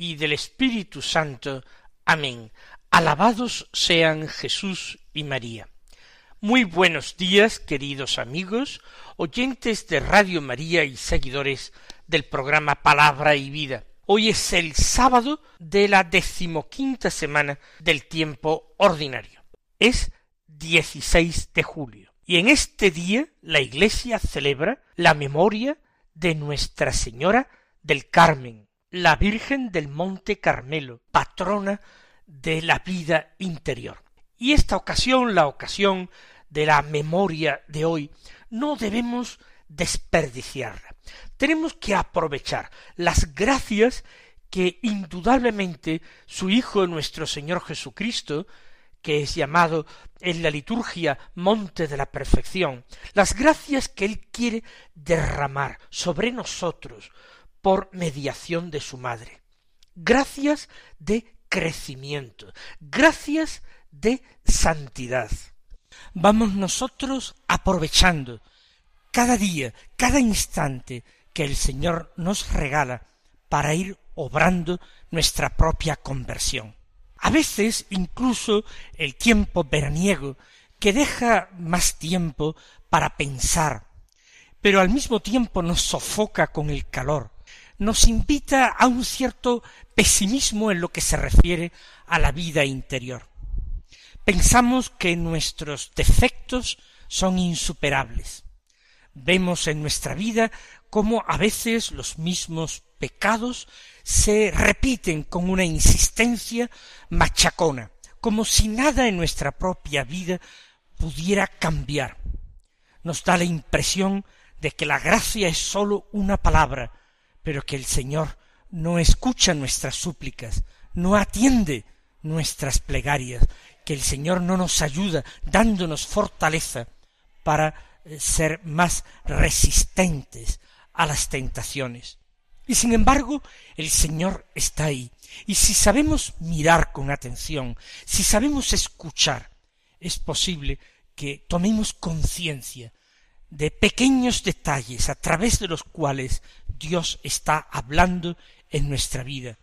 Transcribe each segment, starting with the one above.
y del Espíritu Santo. Amén. Alabados sean Jesús y María. Muy buenos días, queridos amigos, oyentes de Radio María y seguidores del programa Palabra y Vida. Hoy es el sábado de la decimoquinta semana del tiempo ordinario. Es 16 de julio. Y en este día la Iglesia celebra la memoria de Nuestra Señora del Carmen, la Virgen del Monte Carmelo, patrona de la vida interior. Y esta ocasión, la ocasión de la memoria de hoy, no debemos desperdiciarla. Tenemos que aprovechar las gracias que indudablemente su Hijo nuestro Señor Jesucristo que es llamado en la liturgia monte de la perfección, las gracias que Él quiere derramar sobre nosotros por mediación de su Madre. Gracias de crecimiento, gracias de santidad. Vamos nosotros aprovechando cada día, cada instante que el Señor nos regala para ir obrando nuestra propia conversión. A veces incluso el tiempo veraniego, que deja más tiempo para pensar, pero al mismo tiempo nos sofoca con el calor, nos invita a un cierto pesimismo en lo que se refiere a la vida interior. Pensamos que nuestros defectos son insuperables. Vemos en nuestra vida cómo a veces los mismos pecados se repiten con una insistencia machacona, como si nada en nuestra propia vida pudiera cambiar. Nos da la impresión de que la gracia es sólo una palabra, pero que el Señor no escucha nuestras súplicas, no atiende nuestras plegarias, que el Señor no nos ayuda dándonos fortaleza para eh, ser más resistentes a las tentaciones. Y sin embargo, el Señor está ahí. Y si sabemos mirar con atención, si sabemos escuchar, es posible que tomemos conciencia de pequeños detalles a través de los cuales Dios está hablando en nuestra vida.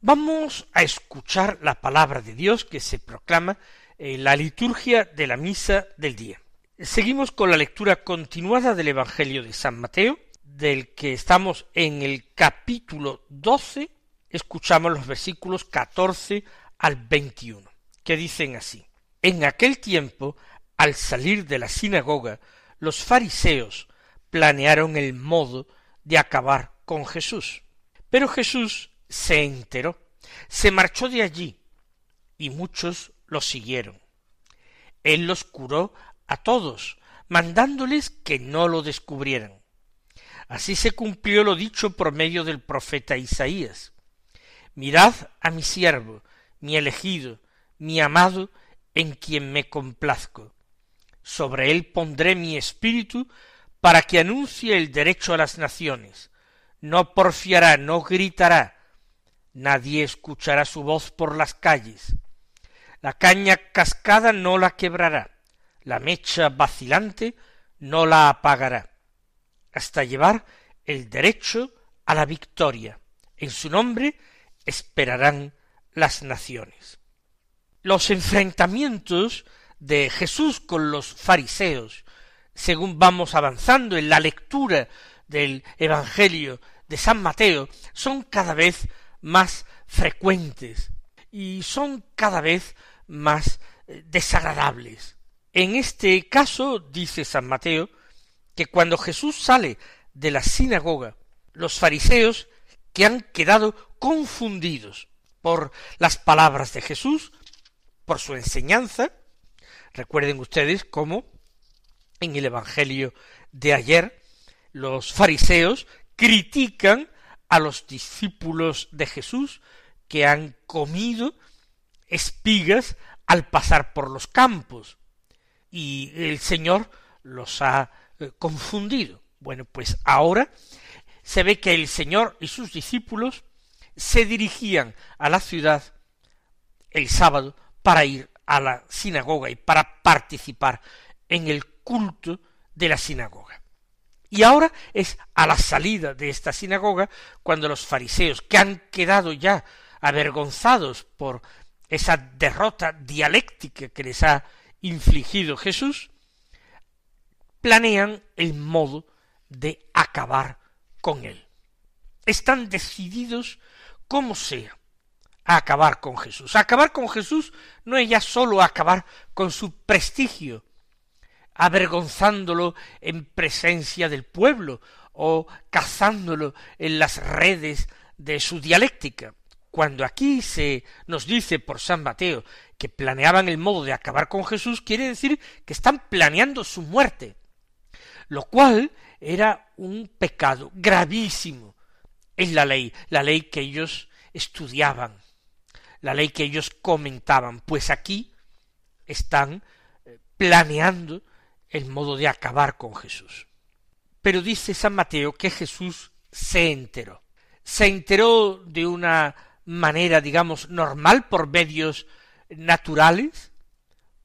Vamos a escuchar la palabra de Dios que se proclama en la liturgia de la misa del día. Seguimos con la lectura continuada del Evangelio de San Mateo, del que estamos en el capítulo doce, escuchamos los versículos catorce al veintiuno, que dicen así. En aquel tiempo, al salir de la sinagoga, los fariseos planearon el modo de acabar con Jesús. Pero Jesús se enteró, se marchó de allí, y muchos lo siguieron. Él los curó a todos, mandándoles que no lo descubrieran. Así se cumplió lo dicho por medio del profeta Isaías. Mirad a mi siervo, mi elegido, mi amado, en quien me complazco. Sobre él pondré mi espíritu para que anuncie el derecho a las naciones. No porfiará, no gritará. Nadie escuchará su voz por las calles. La caña cascada no la quebrará. La mecha vacilante no la apagará hasta llevar el derecho a la victoria. En su nombre esperarán las naciones. Los enfrentamientos de Jesús con los fariseos, según vamos avanzando en la lectura del Evangelio de San Mateo, son cada vez más frecuentes y son cada vez más eh, desagradables. En este caso, dice San Mateo, que cuando Jesús sale de la sinagoga, los fariseos que han quedado confundidos por las palabras de Jesús, por su enseñanza, recuerden ustedes cómo en el Evangelio de ayer los fariseos critican a los discípulos de Jesús que han comido espigas al pasar por los campos y el Señor los ha eh, confundido. Bueno, pues ahora se ve que el Señor y sus discípulos se dirigían a la ciudad el sábado para ir a la sinagoga y para participar en el culto de la sinagoga. Y ahora es a la salida de esta sinagoga cuando los fariseos, que han quedado ya avergonzados por esa derrota dialéctica que les ha infligido Jesús, planean el modo de acabar con él. Están decididos como sea a acabar con Jesús. acabar con Jesús no es ya sólo acabar con su prestigio, avergonzándolo en presencia del pueblo o cazándolo en las redes de su dialéctica. Cuando aquí se nos dice por San Mateo que planeaban el modo de acabar con Jesús, quiere decir que están planeando su muerte, lo cual era un pecado gravísimo en la ley, la ley que ellos estudiaban, la ley que ellos comentaban, pues aquí están eh, planeando el modo de acabar con Jesús. Pero dice San Mateo que Jesús se enteró. Se enteró de una manera, digamos, normal por medios naturales,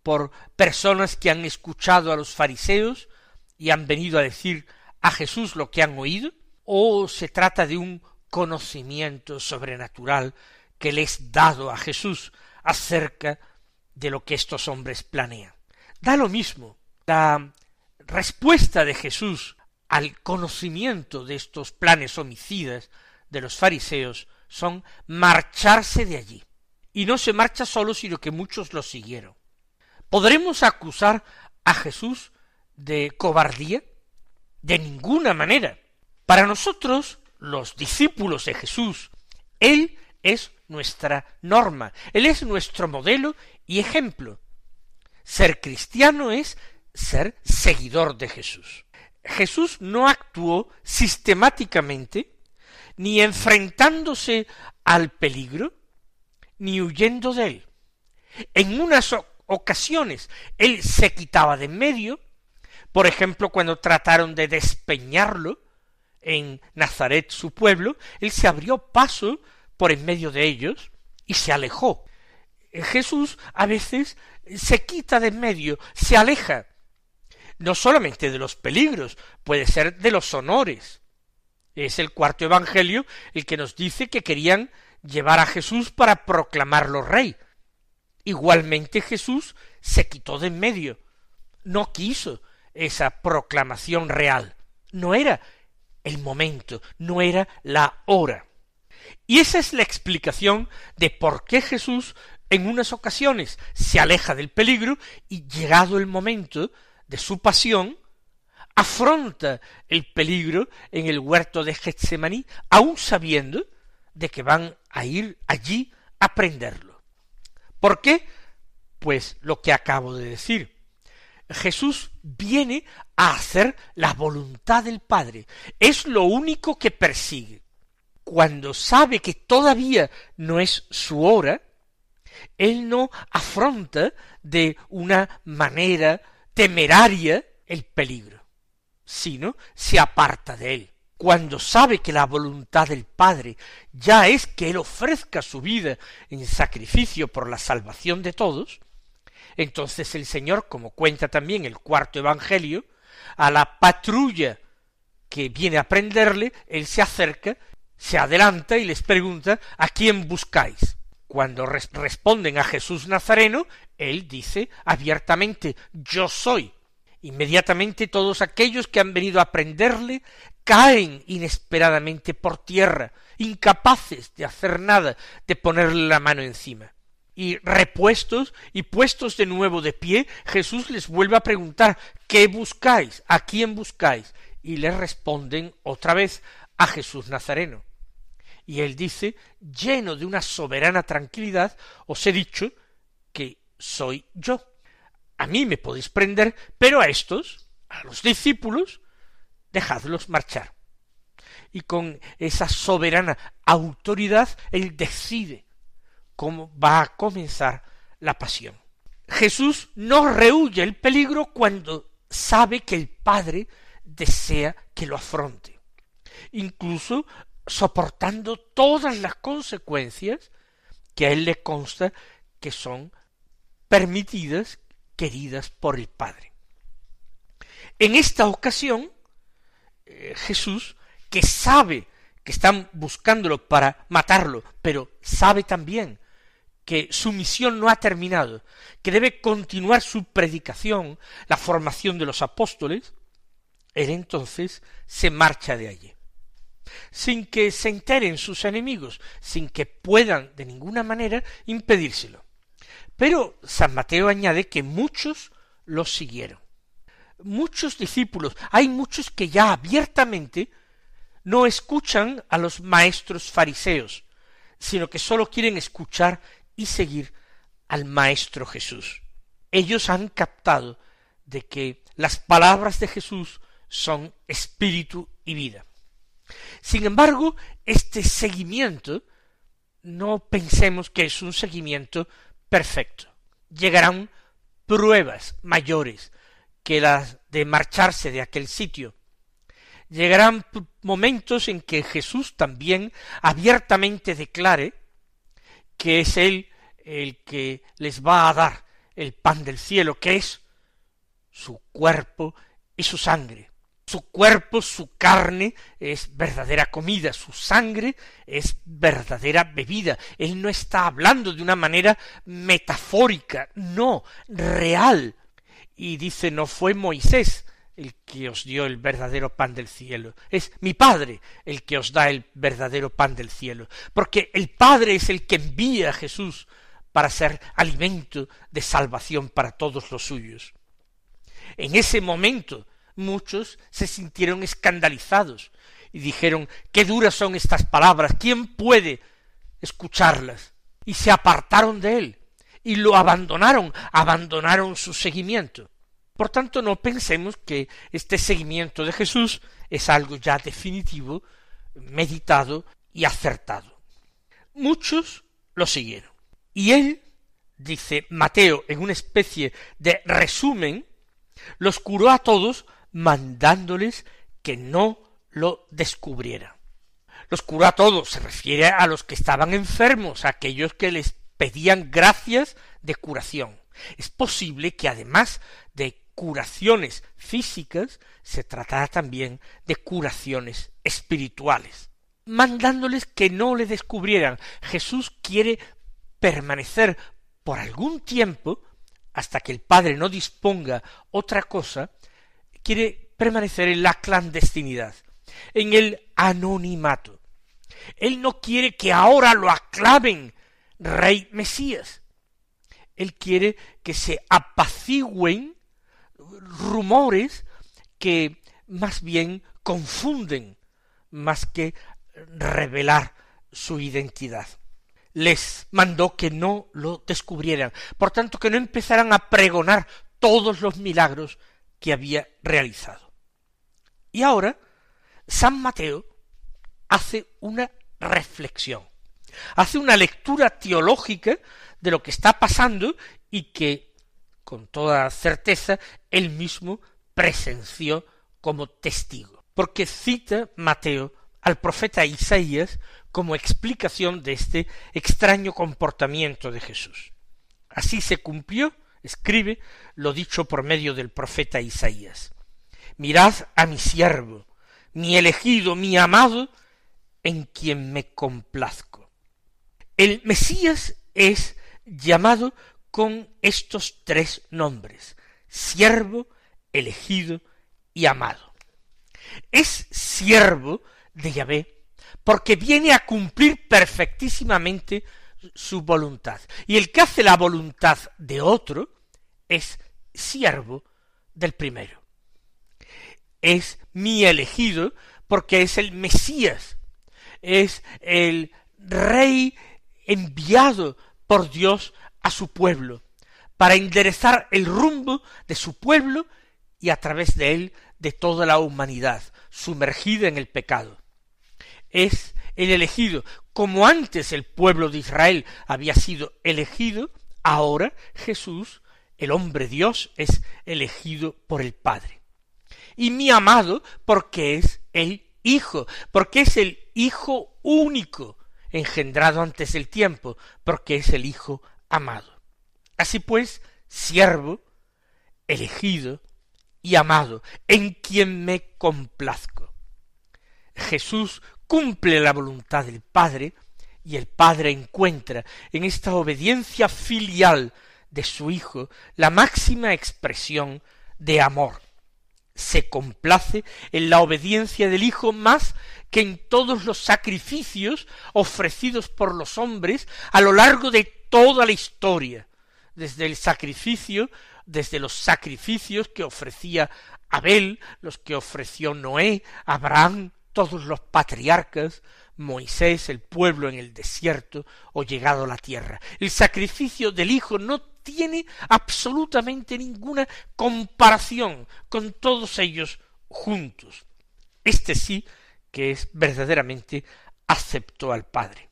por personas que han escuchado a los fariseos y han venido a decir a Jesús lo que han oído, o se trata de un conocimiento sobrenatural que les dado a Jesús acerca de lo que estos hombres planean. Da lo mismo. La respuesta de Jesús al conocimiento de estos planes homicidas de los fariseos son marcharse de allí. Y no se marcha solo, sino que muchos lo siguieron. ¿Podremos acusar a Jesús de cobardía? De ninguna manera. Para nosotros, los discípulos de Jesús, Él es nuestra norma, Él es nuestro modelo y ejemplo. Ser cristiano es ser seguidor de Jesús. Jesús no actuó sistemáticamente ni enfrentándose al peligro, ni huyendo de él. En unas ocasiones él se quitaba de en medio, por ejemplo, cuando trataron de despeñarlo en Nazaret, su pueblo, él se abrió paso por en medio de ellos y se alejó. Jesús a veces se quita de en medio, se aleja, no solamente de los peligros, puede ser de los honores. Es el cuarto Evangelio el que nos dice que querían llevar a Jesús para proclamarlo rey. Igualmente Jesús se quitó de en medio. No quiso esa proclamación real. No era el momento, no era la hora. Y esa es la explicación de por qué Jesús en unas ocasiones se aleja del peligro y llegado el momento de su pasión, afronta el peligro en el huerto de Getsemaní, aun sabiendo de que van a ir allí a prenderlo. ¿Por qué? Pues lo que acabo de decir. Jesús viene a hacer la voluntad del Padre. Es lo único que persigue. Cuando sabe que todavía no es su hora, él no afronta de una manera temeraria el peligro sino se aparta de él. Cuando sabe que la voluntad del Padre ya es que él ofrezca su vida en sacrificio por la salvación de todos, entonces el Señor, como cuenta también el cuarto Evangelio, a la patrulla que viene a prenderle, él se acerca, se adelanta y les pregunta ¿a quién buscáis? Cuando responden a Jesús Nazareno, él dice abiertamente yo soy. Inmediatamente todos aquellos que han venido a prenderle caen inesperadamente por tierra, incapaces de hacer nada, de ponerle la mano encima. Y repuestos y puestos de nuevo de pie, Jesús les vuelve a preguntar ¿qué buscáis? ¿A quién buscáis? Y le responden otra vez a Jesús Nazareno. Y él dice, lleno de una soberana tranquilidad, os he dicho que soy yo a mí me podéis prender, pero a estos, a los discípulos, dejadlos marchar. Y con esa soberana autoridad, él decide cómo va a comenzar la pasión. Jesús no rehuye el peligro cuando sabe que el Padre desea que lo afronte, incluso soportando todas las consecuencias que a él le consta que son permitidas, queridas por el Padre. En esta ocasión, eh, Jesús, que sabe que están buscándolo para matarlo, pero sabe también que su misión no ha terminado, que debe continuar su predicación, la formación de los apóstoles, él entonces se marcha de allí, sin que se enteren sus enemigos, sin que puedan de ninguna manera impedírselo. Pero San Mateo añade que muchos lo siguieron. Muchos discípulos, hay muchos que ya abiertamente no escuchan a los maestros fariseos, sino que sólo quieren escuchar y seguir al Maestro Jesús. Ellos han captado de que las palabras de Jesús son espíritu y vida. Sin embargo, este seguimiento no pensemos que es un seguimiento perfecto. Llegarán pruebas mayores que las de marcharse de aquel sitio. Llegarán momentos en que Jesús también abiertamente declare que es Él el que les va a dar el pan del cielo, que es su cuerpo y su sangre. Su cuerpo, su carne es verdadera comida, su sangre es verdadera bebida. Él no está hablando de una manera metafórica, no, real. Y dice, no fue Moisés el que os dio el verdadero pan del cielo, es mi Padre el que os da el verdadero pan del cielo, porque el Padre es el que envía a Jesús para ser alimento de salvación para todos los suyos. En ese momento muchos se sintieron escandalizados y dijeron qué duras son estas palabras, ¿quién puede escucharlas? Y se apartaron de él y lo abandonaron, abandonaron su seguimiento. Por tanto, no pensemos que este seguimiento de Jesús es algo ya definitivo, meditado y acertado. Muchos lo siguieron. Y él, dice Mateo en una especie de resumen, los curó a todos mandándoles que no lo descubrieran. Los curó a todos, se refiere a los que estaban enfermos, a aquellos que les pedían gracias de curación. Es posible que además de curaciones físicas, se tratara también de curaciones espirituales, mandándoles que no le descubrieran. Jesús quiere permanecer por algún tiempo, hasta que el Padre no disponga otra cosa, quiere permanecer en la clandestinidad, en el anonimato. Él no quiere que ahora lo aclamen rey Mesías. Él quiere que se apacigüen rumores que más bien confunden más que revelar su identidad. Les mandó que no lo descubrieran, por tanto que no empezaran a pregonar todos los milagros que había realizado. Y ahora San Mateo hace una reflexión, hace una lectura teológica de lo que está pasando y que con toda certeza él mismo presenció como testigo, porque cita Mateo al profeta Isaías como explicación de este extraño comportamiento de Jesús. Así se cumplió, escribe, lo dicho por medio del profeta Isaías. Mirad a mi siervo, mi elegido, mi amado, en quien me complazco. El Mesías es llamado con estos tres nombres, siervo, elegido y amado. Es siervo de Yahvé porque viene a cumplir perfectísimamente su voluntad. Y el que hace la voluntad de otro es siervo del primero. Es mi elegido porque es el Mesías, es el rey enviado por Dios a su pueblo, para enderezar el rumbo de su pueblo y a través de él de toda la humanidad sumergida en el pecado. Es el elegido, como antes el pueblo de Israel había sido elegido, ahora Jesús, el hombre Dios, es elegido por el Padre. Y mi amado porque es el Hijo, porque es el Hijo único, engendrado antes del tiempo, porque es el Hijo amado. Así pues, siervo, elegido y amado, en quien me complazco. Jesús cumple la voluntad del Padre y el Padre encuentra en esta obediencia filial de su Hijo la máxima expresión de amor. Se complace en la obediencia del Hijo más que en todos los sacrificios ofrecidos por los hombres a lo largo de toda la historia, desde el sacrificio, desde los sacrificios que ofrecía Abel, los que ofreció Noé, Abraham, todos los patriarcas, Moisés, el pueblo en el desierto o llegado a la tierra. El sacrificio del Hijo no tiene absolutamente ninguna comparación con todos ellos juntos. Este sí que es verdaderamente aceptó al Padre.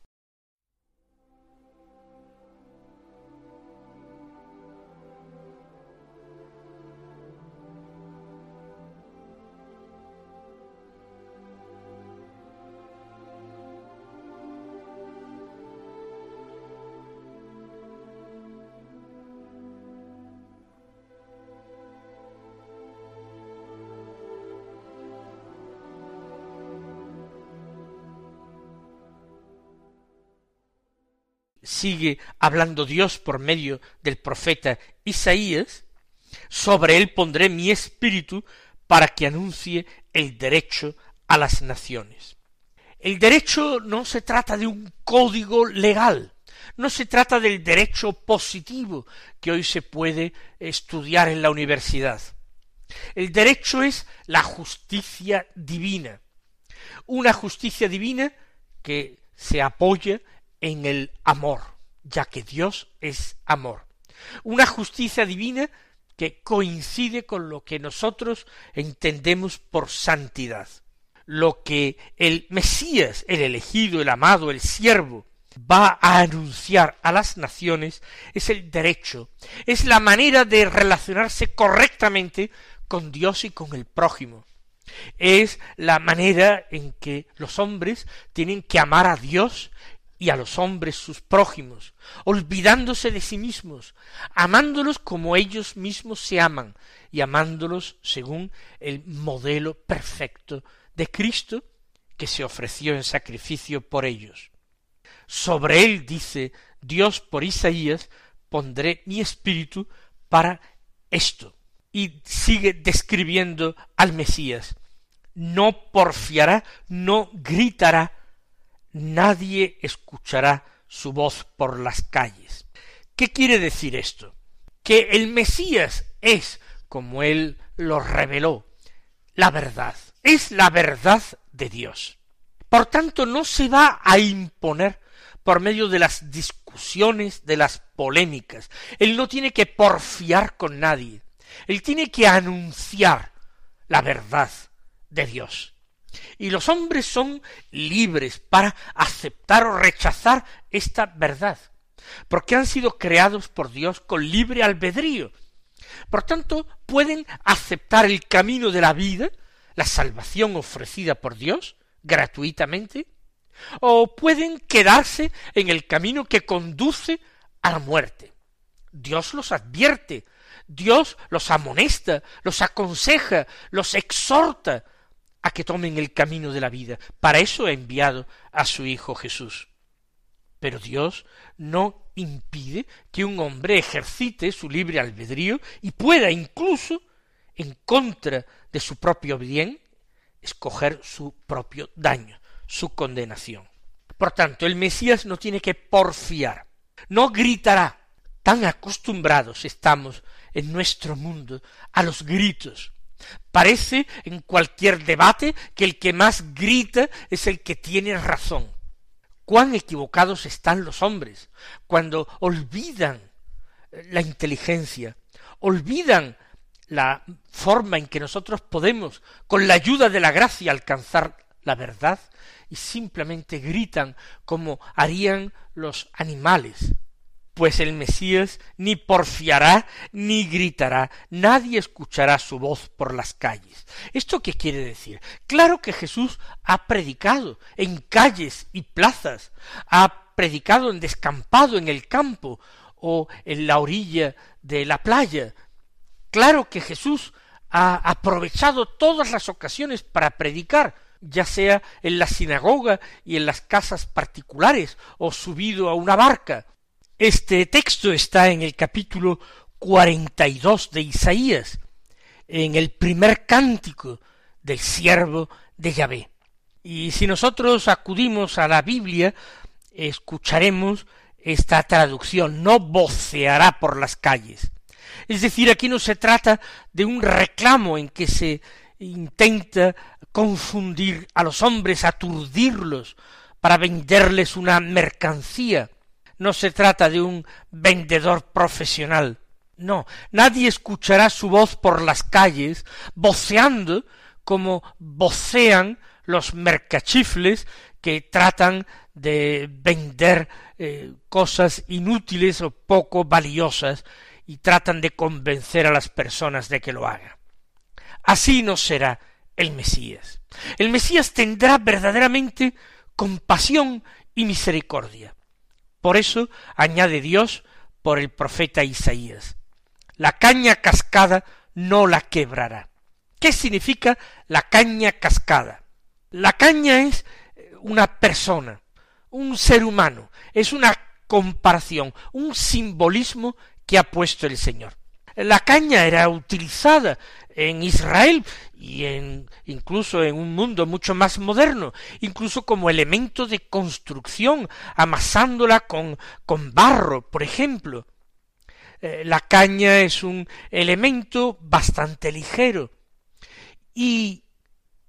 Sigue hablando Dios por medio del profeta Isaías, sobre él pondré mi espíritu para que anuncie el derecho a las naciones. El derecho no se trata de un código legal, no se trata del derecho positivo que hoy se puede estudiar en la universidad. El derecho es la justicia divina, una justicia divina que se apoya en el amor, ya que Dios es amor. Una justicia divina que coincide con lo que nosotros entendemos por santidad. Lo que el Mesías, el elegido, el amado, el siervo, va a anunciar a las naciones es el derecho, es la manera de relacionarse correctamente con Dios y con el prójimo. Es la manera en que los hombres tienen que amar a Dios y a los hombres sus prójimos, olvidándose de sí mismos, amándolos como ellos mismos se aman, y amándolos según el modelo perfecto de Cristo que se ofreció en sacrificio por ellos. Sobre él, dice Dios por Isaías, pondré mi espíritu para esto. Y sigue describiendo al Mesías. No porfiará, no gritará, nadie escuchará su voz por las calles. ¿Qué quiere decir esto? Que el Mesías es, como él lo reveló, la verdad, es la verdad de Dios. Por tanto, no se va a imponer por medio de las discusiones, de las polémicas. Él no tiene que porfiar con nadie. Él tiene que anunciar la verdad de Dios. Y los hombres son libres para aceptar o rechazar esta verdad, porque han sido creados por Dios con libre albedrío. Por tanto, pueden aceptar el camino de la vida, la salvación ofrecida por Dios, gratuitamente, o pueden quedarse en el camino que conduce a la muerte. Dios los advierte, Dios los amonesta, los aconseja, los exhorta a que tomen el camino de la vida. Para eso ha enviado a su Hijo Jesús. Pero Dios no impide que un hombre ejercite su libre albedrío y pueda incluso, en contra de su propio bien, escoger su propio daño, su condenación. Por tanto, el Mesías no tiene que porfiar, no gritará. Tan acostumbrados estamos en nuestro mundo a los gritos, Parece en cualquier debate que el que más grita es el que tiene razón. Cuán equivocados están los hombres cuando olvidan la inteligencia, olvidan la forma en que nosotros podemos, con la ayuda de la gracia, alcanzar la verdad y simplemente gritan como harían los animales. Pues el Mesías ni porfiará ni gritará, nadie escuchará su voz por las calles. ¿Esto qué quiere decir? Claro que Jesús ha predicado en calles y plazas, ha predicado en descampado en el campo o en la orilla de la playa. Claro que Jesús ha aprovechado todas las ocasiones para predicar, ya sea en la sinagoga y en las casas particulares, o subido a una barca. Este texto está en el capítulo cuarenta y dos de Isaías, en el primer cántico del siervo de Yahvé. Y si nosotros acudimos a la Biblia, escucharemos esta traducción, no voceará por las calles. Es decir, aquí no se trata de un reclamo en que se intenta confundir a los hombres, aturdirlos, para venderles una mercancía. No se trata de un vendedor profesional. No, nadie escuchará su voz por las calles, voceando como vocean los mercachifles que tratan de vender eh, cosas inútiles o poco valiosas y tratan de convencer a las personas de que lo hagan. Así no será el Mesías. El Mesías tendrá verdaderamente compasión y misericordia. Por eso añade Dios por el profeta Isaías. La caña cascada no la quebrará. ¿Qué significa la caña cascada? La caña es una persona, un ser humano, es una comparación, un simbolismo que ha puesto el Señor. La caña era utilizada en Israel y en incluso en un mundo mucho más moderno, incluso como elemento de construcción, amasándola con, con barro, por ejemplo. Eh, la caña es un elemento bastante ligero y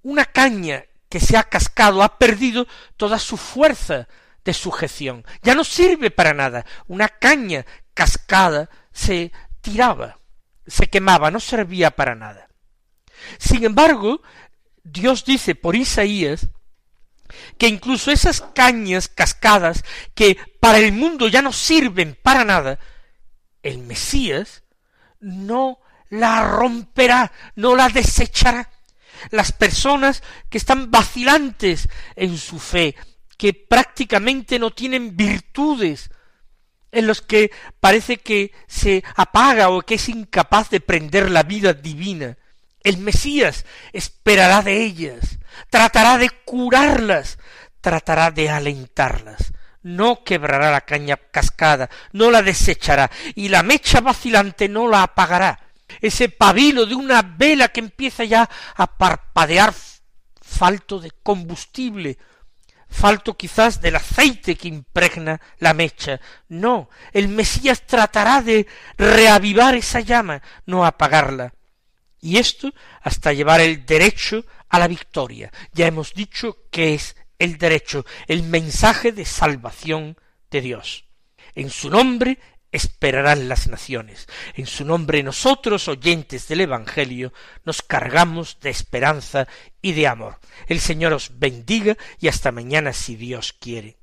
una caña que se ha cascado ha perdido toda su fuerza de sujeción. Ya no sirve para nada. Una caña cascada se tiraba, se quemaba, no servía para nada. Sin embargo, Dios dice por Isaías que incluso esas cañas cascadas que para el mundo ya no sirven para nada, el Mesías no la romperá, no la desechará las personas que están vacilantes en su fe, que prácticamente no tienen virtudes, en los que parece que se apaga o que es incapaz de prender la vida divina. El Mesías esperará de ellas, tratará de curarlas, tratará de alentarlas. No quebrará la caña cascada, no la desechará, y la mecha vacilante no la apagará, ese pabilo de una vela que empieza ya a parpadear falto de combustible, falto quizás del aceite que impregna la mecha. No, el Mesías tratará de reavivar esa llama, no apagarla. Y esto hasta llevar el derecho a la victoria. Ya hemos dicho que es el derecho, el mensaje de salvación de Dios. En su nombre esperarán las naciones. En su nombre nosotros, oyentes del Evangelio, nos cargamos de esperanza y de amor. El Señor os bendiga y hasta mañana si Dios quiere.